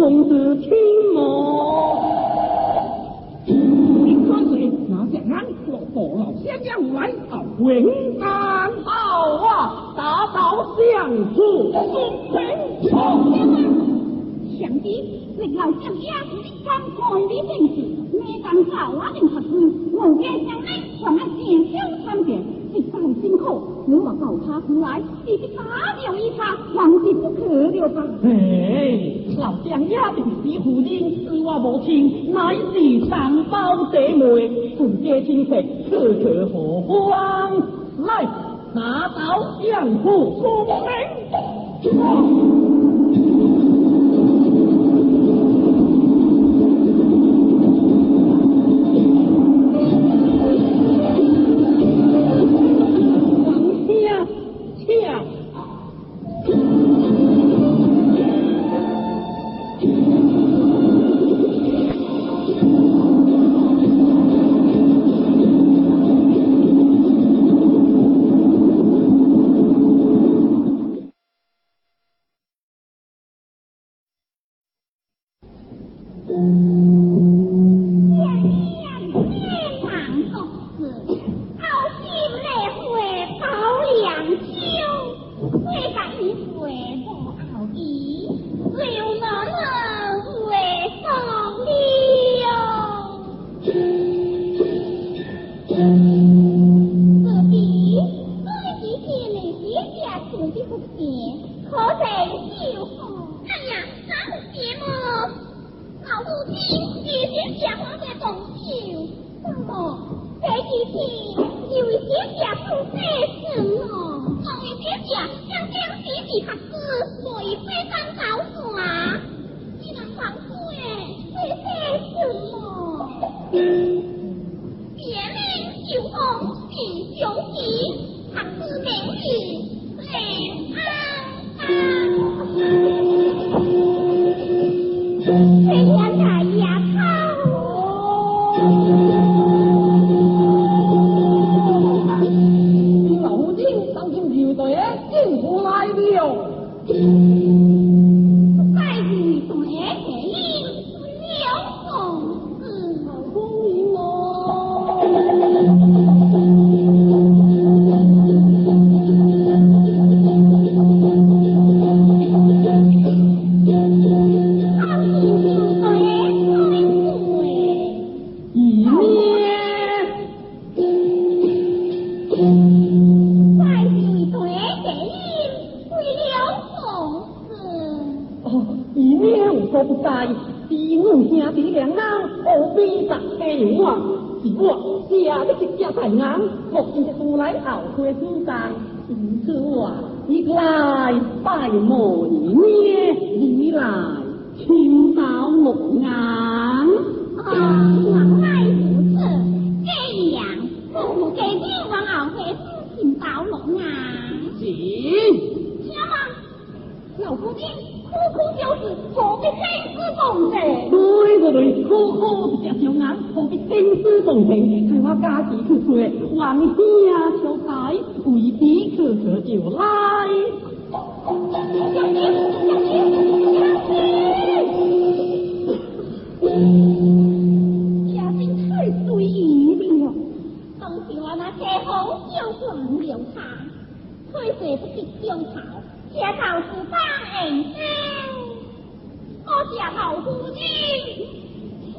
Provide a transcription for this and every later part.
龙子天魔，你看谁拿下眼落火老先爷来到永难好啊！打倒相父，宋兵冲呀！相你家，刚干的政治，你干啥？我定不是。我爹向来什么见小贪你放心后，如果告他出来，你就打掉一场，皇帝不可了吧？哎。老将也是你父亲，与我无亲，乃是三包姐妹，全家亲戚，可可何欢。来，拿刀相扑，公平。tại mỗi nghe dĩ lại khiến báo ngục ngán Ồ, ngọc này phụ sự Cái dạng phụ cái viên hoàng ảo cái khiến báo ngục ngán Gì? Nhớ mà Lão cô tiên, cô cô tiêu tử có cái tên sư tổng thể Đôi của đời cô cô tiêu tiêu ngán có cái tên sư tổng thể Khai hoa ca chỉ khử cười, hoàng đi à, thiếu thái Quỷ tí khử khử tiểu lai 将军，将军，将军！将军退水了，当时我那车夫叫黄苗他，退水不是江头，车头是翻燕子，我车头孤军行。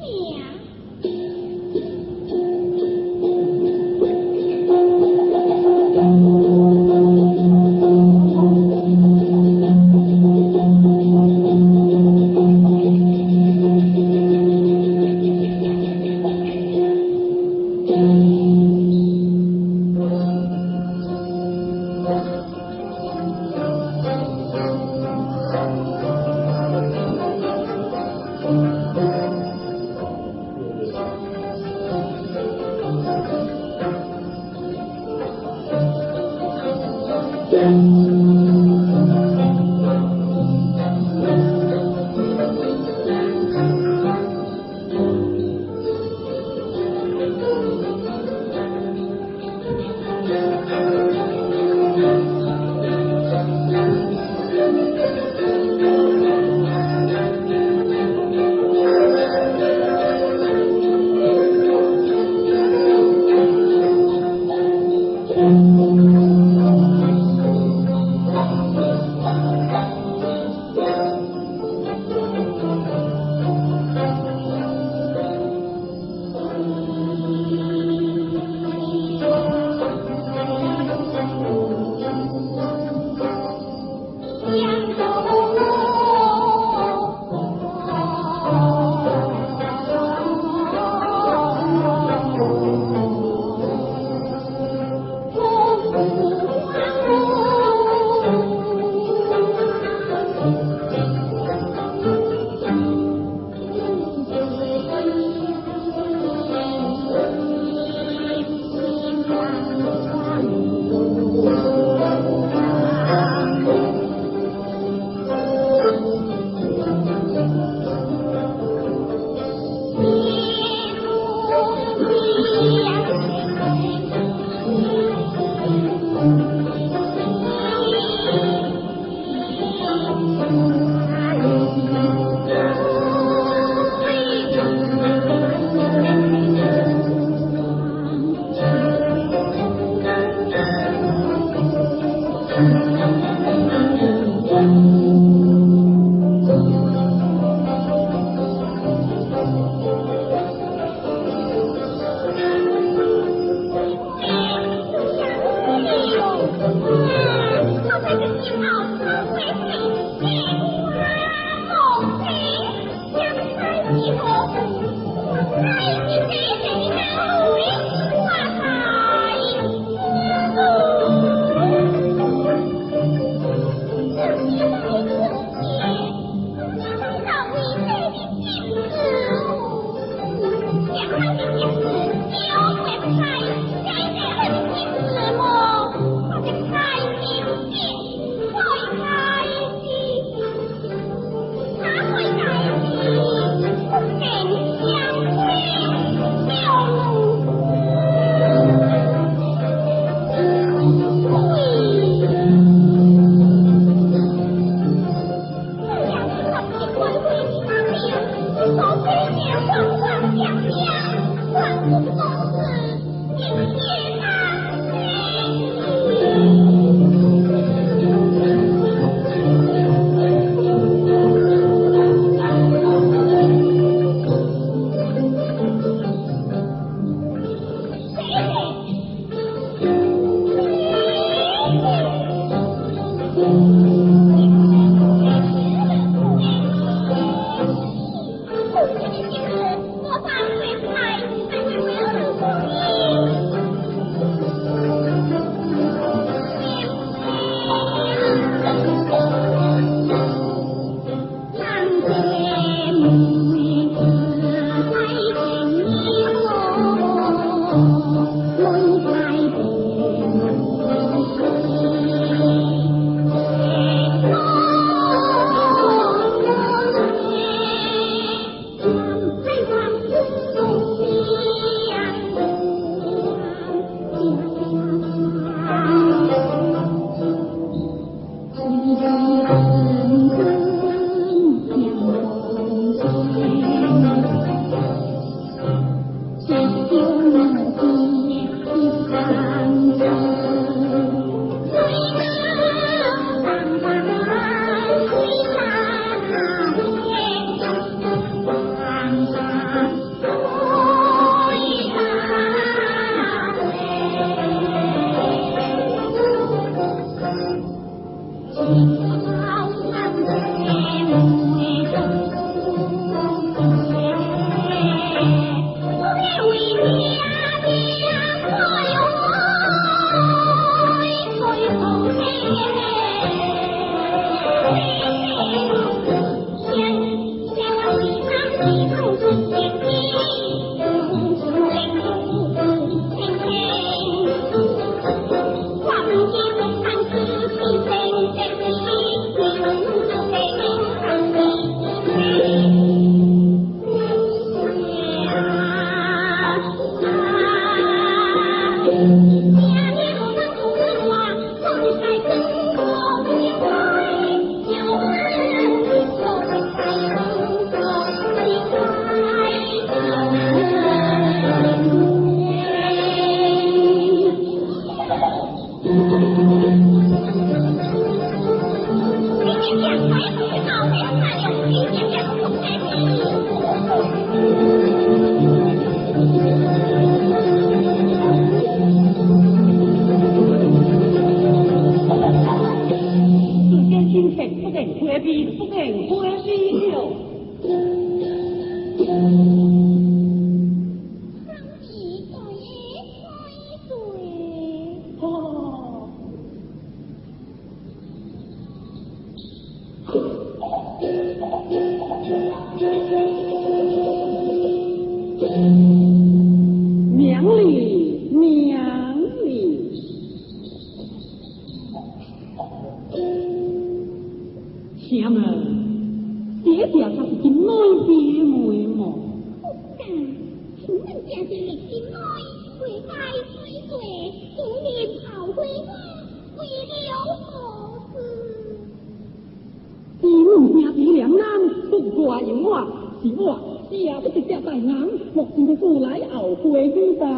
อย่างว่วสีวั่าเสียไปติดเจ้ยไส่น้ำหมกกินไปสู่ร้าเอาคุยขี้ตา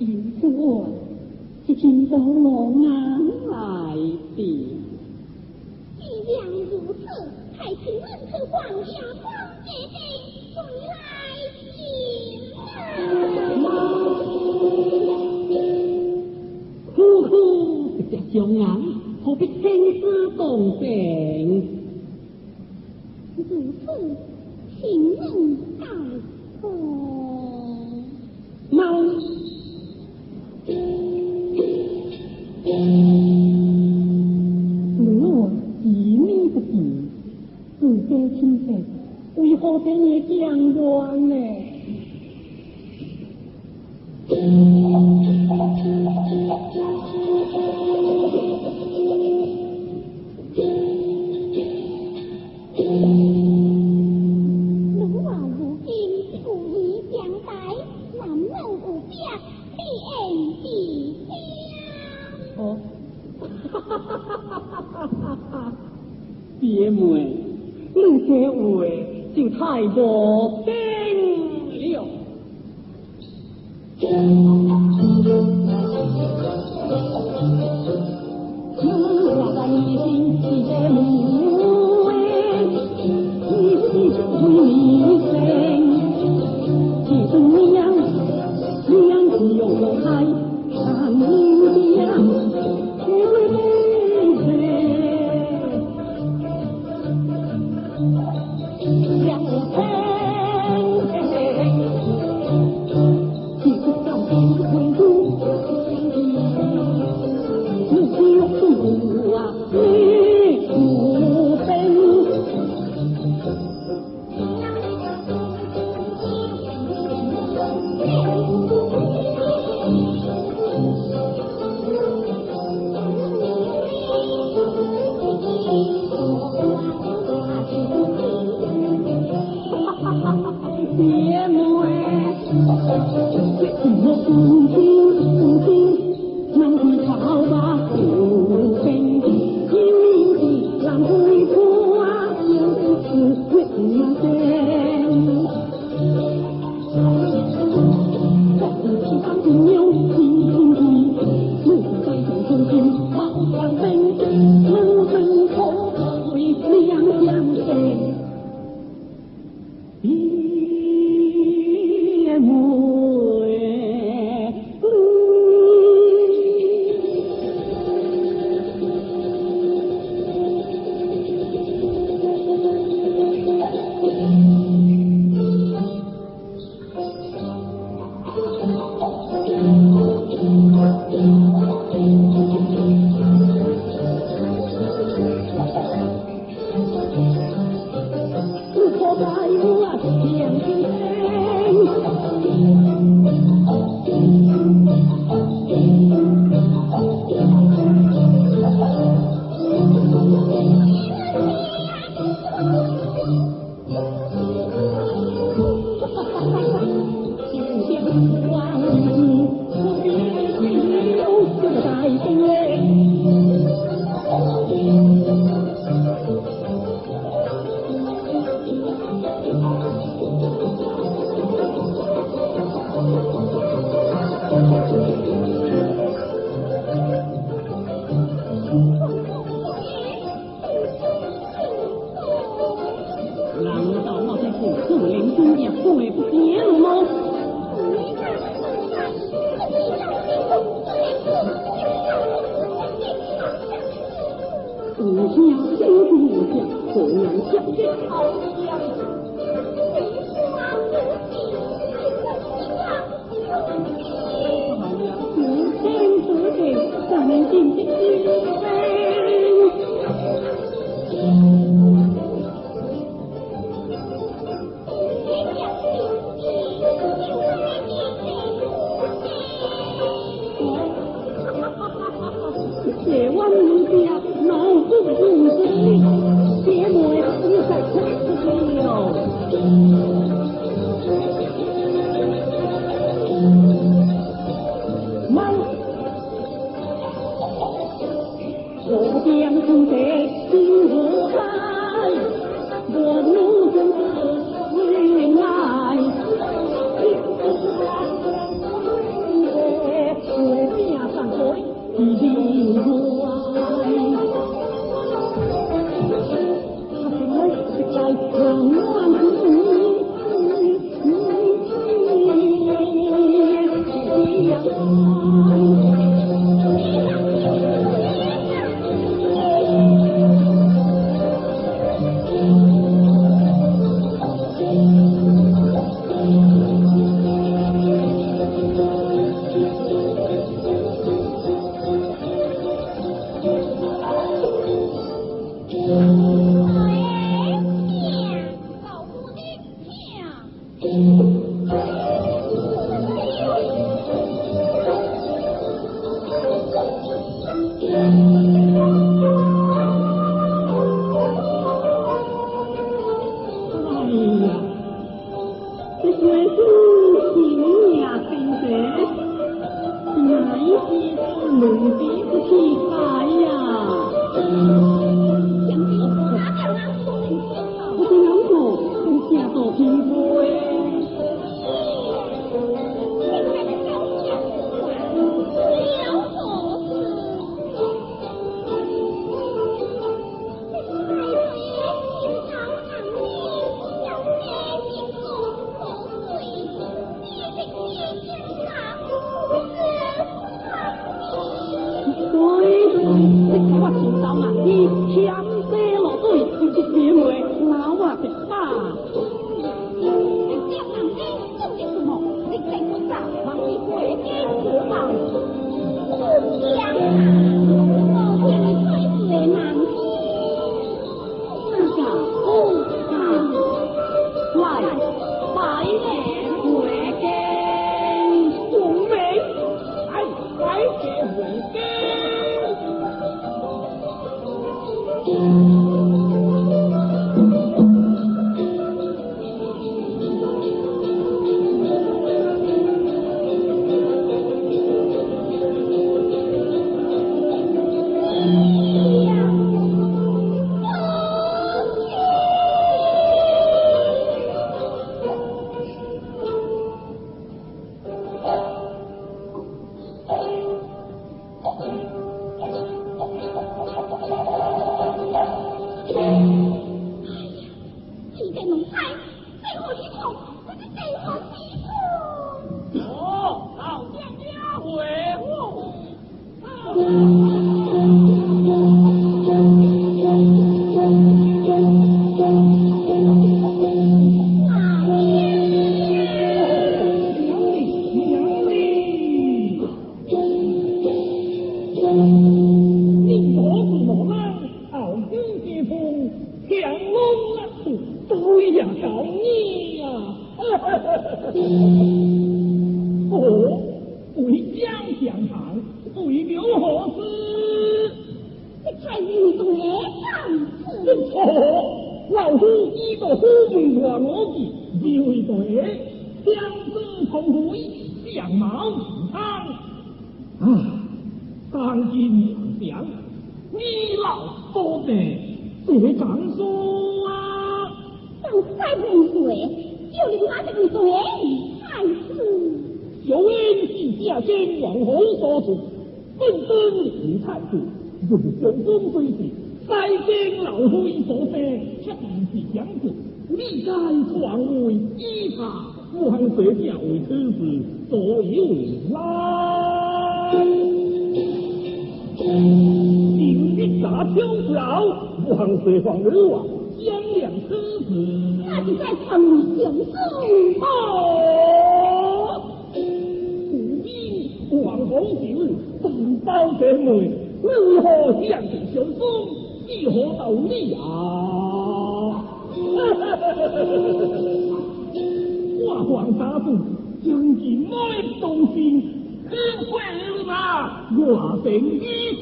อินสู้นที่ชิ้งโตหลงน้ำหลายปี既然如此，还请问此น衙光姐姐回来接人。呼呼，一只将眼，何必青丝动情？如此信任在乎，妈，如何因你这话就太多。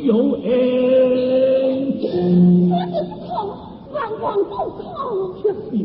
有恩，我日不从？万万不可，却是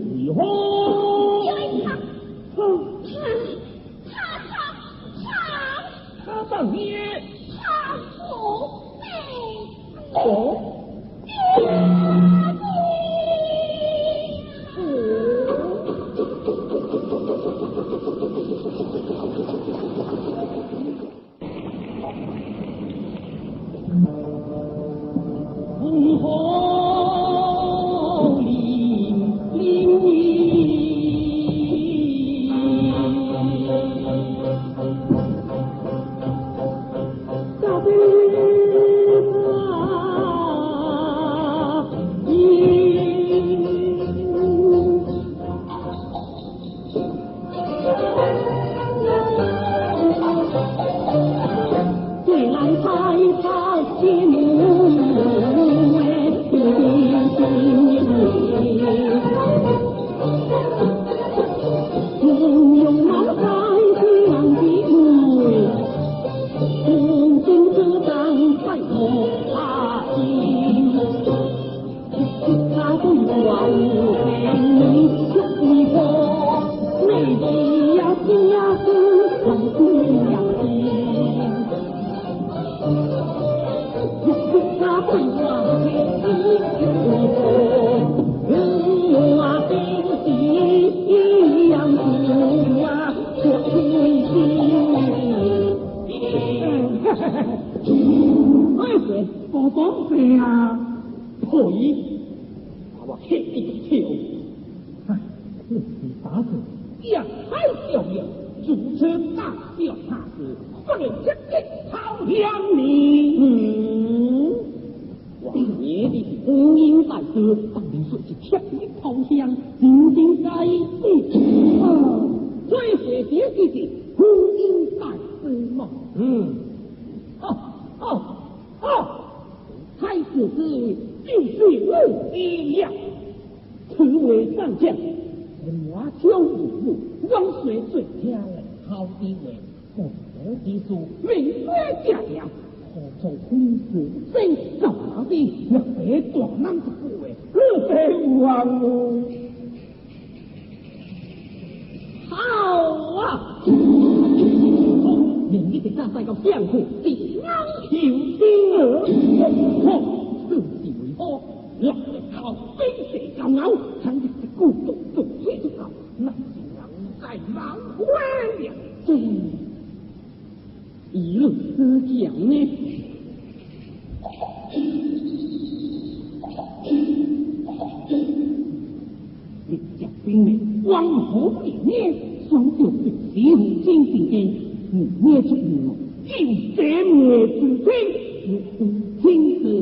你这么自信，无心之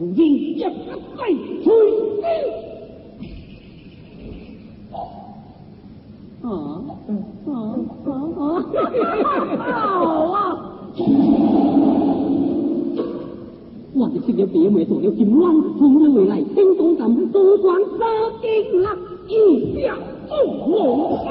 无，无因一不败退啊啊啊啊！好啊！我的亲爹爹妹做了金銮，从了未来听懂咱们多管杀经啦，一表不红。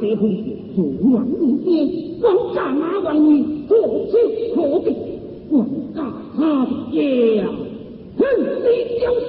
这回是祖央那边，皇家马王爷何去何地？王家马王呀，哼，你就说。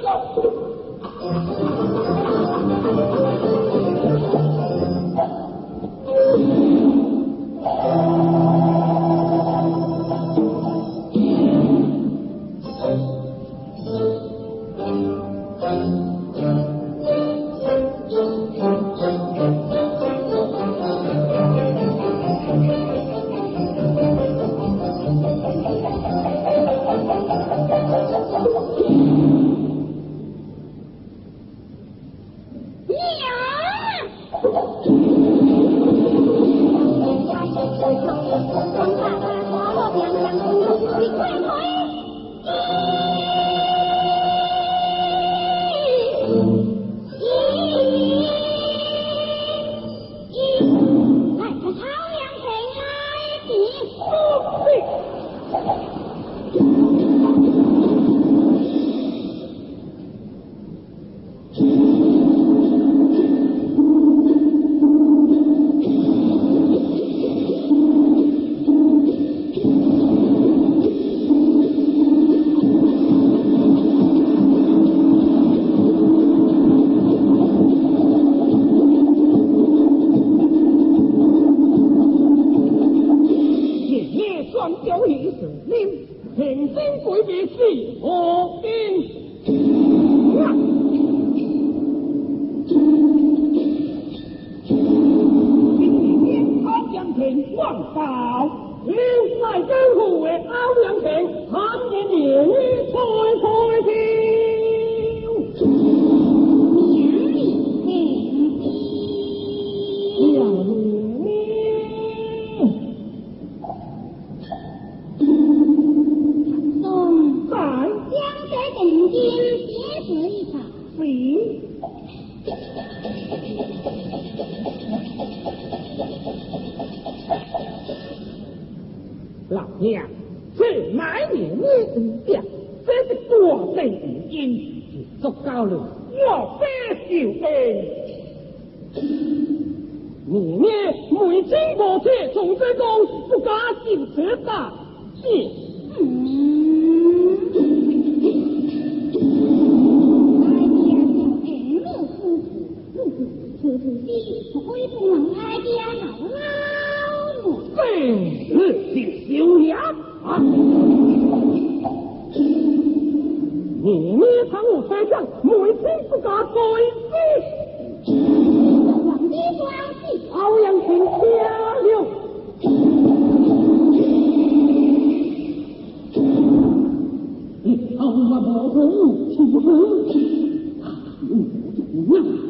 念，平生改变是何見？歐陽平光頭，了晒江湖嘅歐陽平，喊嘅年年開開跳。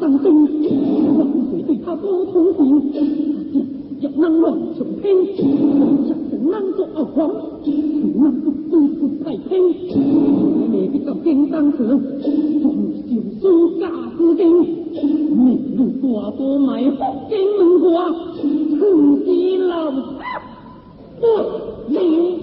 tăng tinh lập với tình pháp lô thú tình chất năng lượng sống thêm chất tính năng cho ở khoáng tính năng tục tư tục phải thêm để cái tổng kinh tăng trưởng tổng siêu sư cả tư kinh mình đủ quả bố máy hốc kinh mình quả thử đi làm pháp được gì